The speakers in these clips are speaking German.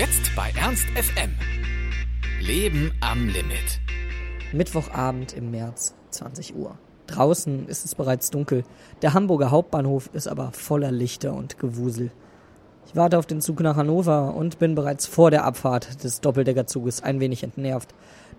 Jetzt bei Ernst FM. Leben am Limit. Mittwochabend im März, 20 Uhr. Draußen ist es bereits dunkel. Der Hamburger Hauptbahnhof ist aber voller Lichter und Gewusel. Ich warte auf den Zug nach Hannover und bin bereits vor der Abfahrt des Doppeldeckerzuges ein wenig entnervt,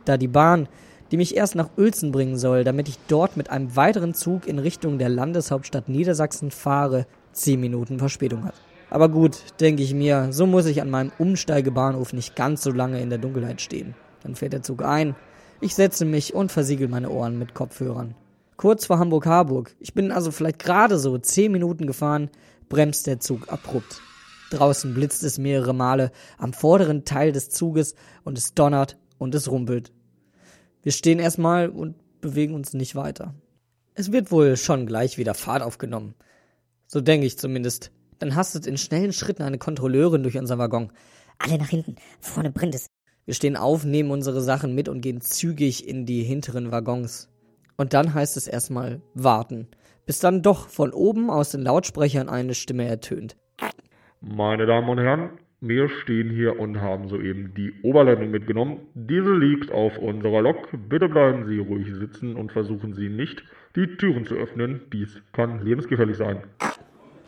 da die Bahn, die mich erst nach Uelzen bringen soll, damit ich dort mit einem weiteren Zug in Richtung der Landeshauptstadt Niedersachsen fahre, 10 Minuten Verspätung hat. Aber gut, denke ich mir, so muss ich an meinem Umsteigebahnhof nicht ganz so lange in der Dunkelheit stehen. Dann fährt der Zug ein, ich setze mich und versiegel meine Ohren mit Kopfhörern. Kurz vor Hamburg-Harburg, ich bin also vielleicht gerade so 10 Minuten gefahren, bremst der Zug abrupt. Draußen blitzt es mehrere Male am vorderen Teil des Zuges und es donnert und es rumpelt. Wir stehen erstmal und bewegen uns nicht weiter. Es wird wohl schon gleich wieder Fahrt aufgenommen. So denke ich zumindest. Dann hastet in schnellen Schritten eine Kontrolleurin durch unser Waggon. Alle nach hinten, vorne brennt es. Wir stehen auf, nehmen unsere Sachen mit und gehen zügig in die hinteren Waggons. Und dann heißt es erstmal warten, bis dann doch von oben aus den Lautsprechern eine Stimme ertönt. Meine Damen und Herren, wir stehen hier und haben soeben die Oberleitung mitgenommen. Diese liegt auf unserer Lok. Bitte bleiben Sie ruhig sitzen und versuchen Sie nicht, die Türen zu öffnen. Dies kann lebensgefährlich sein.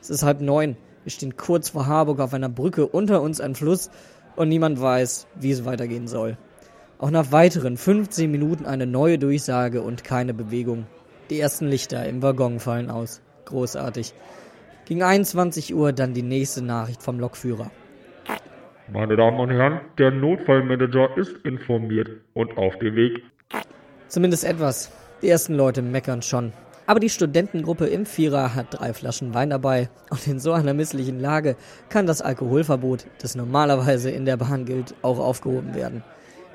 Es ist halb neun. Wir stehen kurz vor Harburg auf einer Brücke, unter uns ein Fluss und niemand weiß, wie es weitergehen soll. Auch nach weiteren 15 Minuten eine neue Durchsage und keine Bewegung. Die ersten Lichter im Waggon fallen aus. Großartig. Gegen 21 Uhr dann die nächste Nachricht vom Lokführer. Meine Damen und Herren, der Notfallmanager ist informiert und auf dem Weg. Zumindest etwas. Die ersten Leute meckern schon. Aber die Studentengruppe im Vierer hat drei Flaschen Wein dabei und in so einer misslichen Lage kann das Alkoholverbot, das normalerweise in der Bahn gilt, auch aufgehoben werden.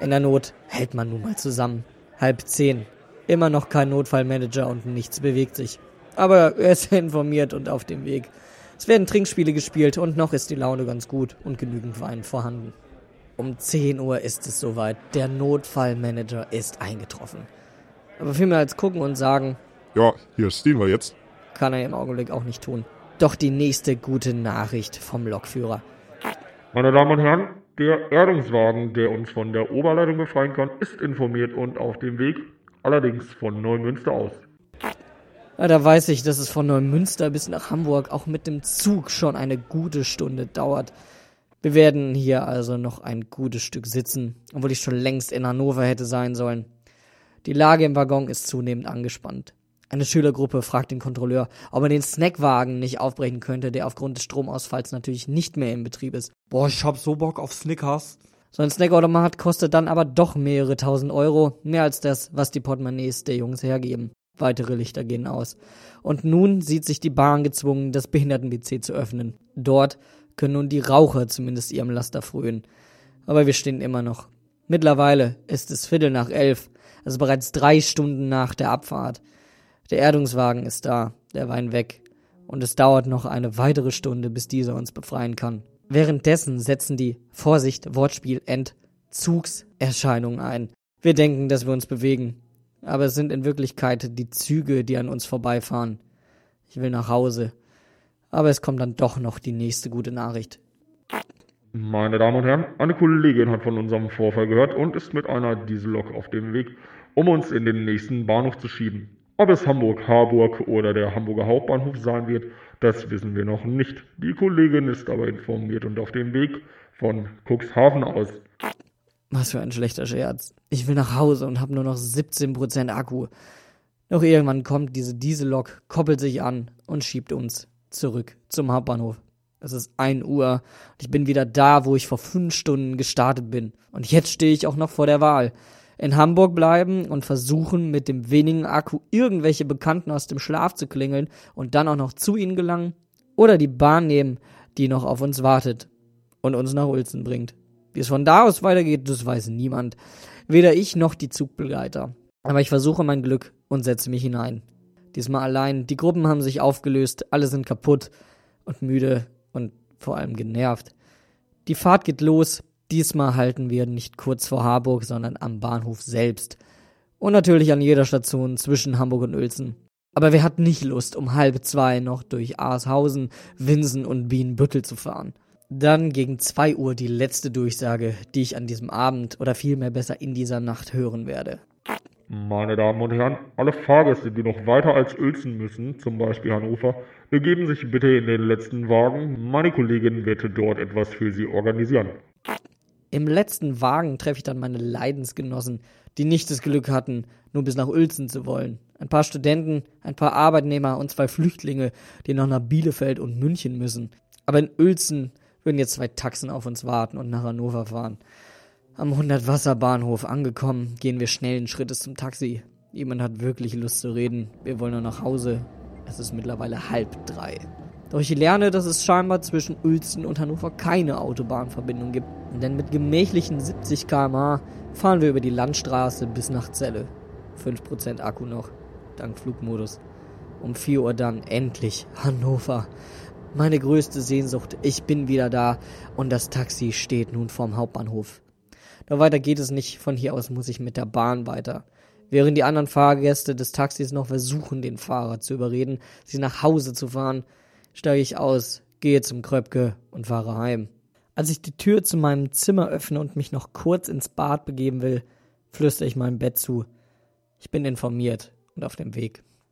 In der Not hält man nun mal zusammen. Halb zehn. Immer noch kein Notfallmanager und nichts bewegt sich. Aber er ist informiert und auf dem Weg. Es werden Trinkspiele gespielt und noch ist die Laune ganz gut und genügend Wein vorhanden. Um 10 Uhr ist es soweit. Der Notfallmanager ist eingetroffen. Aber viel mehr als gucken und sagen, ja, hier stehen wir jetzt. Kann er im Augenblick auch nicht tun. Doch die nächste gute Nachricht vom Lokführer. Meine Damen und Herren, der Erdungswagen, der uns von der Oberleitung befreien kann, ist informiert und auf dem Weg, allerdings von Neumünster aus. Ja, da weiß ich, dass es von Neumünster bis nach Hamburg auch mit dem Zug schon eine gute Stunde dauert. Wir werden hier also noch ein gutes Stück sitzen, obwohl ich schon längst in Hannover hätte sein sollen. Die Lage im Waggon ist zunehmend angespannt. Eine Schülergruppe fragt den Kontrolleur, ob er den Snackwagen nicht aufbrechen könnte, der aufgrund des Stromausfalls natürlich nicht mehr im Betrieb ist. Boah, ich hab so Bock auf Snickers. So ein Snackautomat kostet dann aber doch mehrere tausend Euro, mehr als das, was die Portemonnaies der Jungs hergeben. Weitere Lichter gehen aus. Und nun sieht sich die Bahn gezwungen, das Behinderten-WC zu öffnen. Dort können nun die Raucher zumindest ihrem Laster frönen. Aber wir stehen immer noch. Mittlerweile ist es Viertel nach elf, also bereits drei Stunden nach der Abfahrt. Der Erdungswagen ist da, der Wein weg. Und es dauert noch eine weitere Stunde, bis dieser uns befreien kann. Währenddessen setzen die, Vorsicht, Wortspiel, Entzugserscheinungen ein. Wir denken, dass wir uns bewegen. Aber es sind in Wirklichkeit die Züge, die an uns vorbeifahren. Ich will nach Hause. Aber es kommt dann doch noch die nächste gute Nachricht. Meine Damen und Herren, eine Kollegin hat von unserem Vorfall gehört und ist mit einer Diesellok auf dem Weg, um uns in den nächsten Bahnhof zu schieben. Ob es Hamburg-Harburg oder der Hamburger Hauptbahnhof sein wird, das wissen wir noch nicht. Die Kollegin ist aber informiert und auf dem Weg von Cuxhaven aus. Was für ein schlechter Scherz. Ich will nach Hause und habe nur noch 17% Akku. Doch irgendwann kommt diese Diesellok, koppelt sich an und schiebt uns zurück zum Hauptbahnhof. Es ist 1 Uhr und ich bin wieder da, wo ich vor fünf Stunden gestartet bin. Und jetzt stehe ich auch noch vor der Wahl in Hamburg bleiben und versuchen, mit dem wenigen Akku irgendwelche Bekannten aus dem Schlaf zu klingeln und dann auch noch zu ihnen gelangen? Oder die Bahn nehmen, die noch auf uns wartet und uns nach Ulzen bringt? Wie es von da aus weitergeht, das weiß niemand. Weder ich noch die Zugbegleiter. Aber ich versuche mein Glück und setze mich hinein. Diesmal allein. Die Gruppen haben sich aufgelöst, alle sind kaputt und müde und vor allem genervt. Die Fahrt geht los, Diesmal halten wir nicht kurz vor Harburg, sondern am Bahnhof selbst. Und natürlich an jeder Station zwischen Hamburg und Uelzen. Aber wer hat nicht Lust, um halb zwei noch durch Aarshausen, Winsen und Bienenbüttel zu fahren? Dann gegen 2 Uhr die letzte Durchsage, die ich an diesem Abend oder vielmehr besser in dieser Nacht hören werde. Meine Damen und Herren, alle Fahrgäste, die noch weiter als Uelzen müssen, zum Beispiel Hannover, begeben sich bitte in den letzten Wagen. Meine Kollegin wird dort etwas für Sie organisieren. Im letzten Wagen treffe ich dann meine Leidensgenossen, die nicht das Glück hatten, nur bis nach Uelzen zu wollen. Ein paar Studenten, ein paar Arbeitnehmer und zwei Flüchtlinge, die noch nach Bielefeld und München müssen. Aber in Uelzen würden jetzt zwei Taxen auf uns warten und nach Hannover fahren. Am 100 Wasserbahnhof angekommen, gehen wir schnellen Schrittes zum Taxi. Jemand hat wirklich Lust zu reden. Wir wollen nur nach Hause. Es ist mittlerweile halb drei. Doch ich lerne, dass es scheinbar zwischen Uelzen und Hannover keine Autobahnverbindung gibt. Denn mit gemächlichen 70 km/h fahren wir über die Landstraße bis nach Celle. 5% Akku noch, dank Flugmodus. Um 4 Uhr dann endlich Hannover. Meine größte Sehnsucht, ich bin wieder da und das Taxi steht nun vorm Hauptbahnhof. Doch weiter geht es nicht. Von hier aus muss ich mit der Bahn weiter. Während die anderen Fahrgäste des Taxis noch versuchen, den Fahrer zu überreden, sie nach Hause zu fahren, steige ich aus, gehe zum Kröpke und fahre heim. Als ich die Tür zu meinem Zimmer öffne und mich noch kurz ins Bad begeben will, flüstere ich meinem Bett zu. Ich bin informiert und auf dem Weg.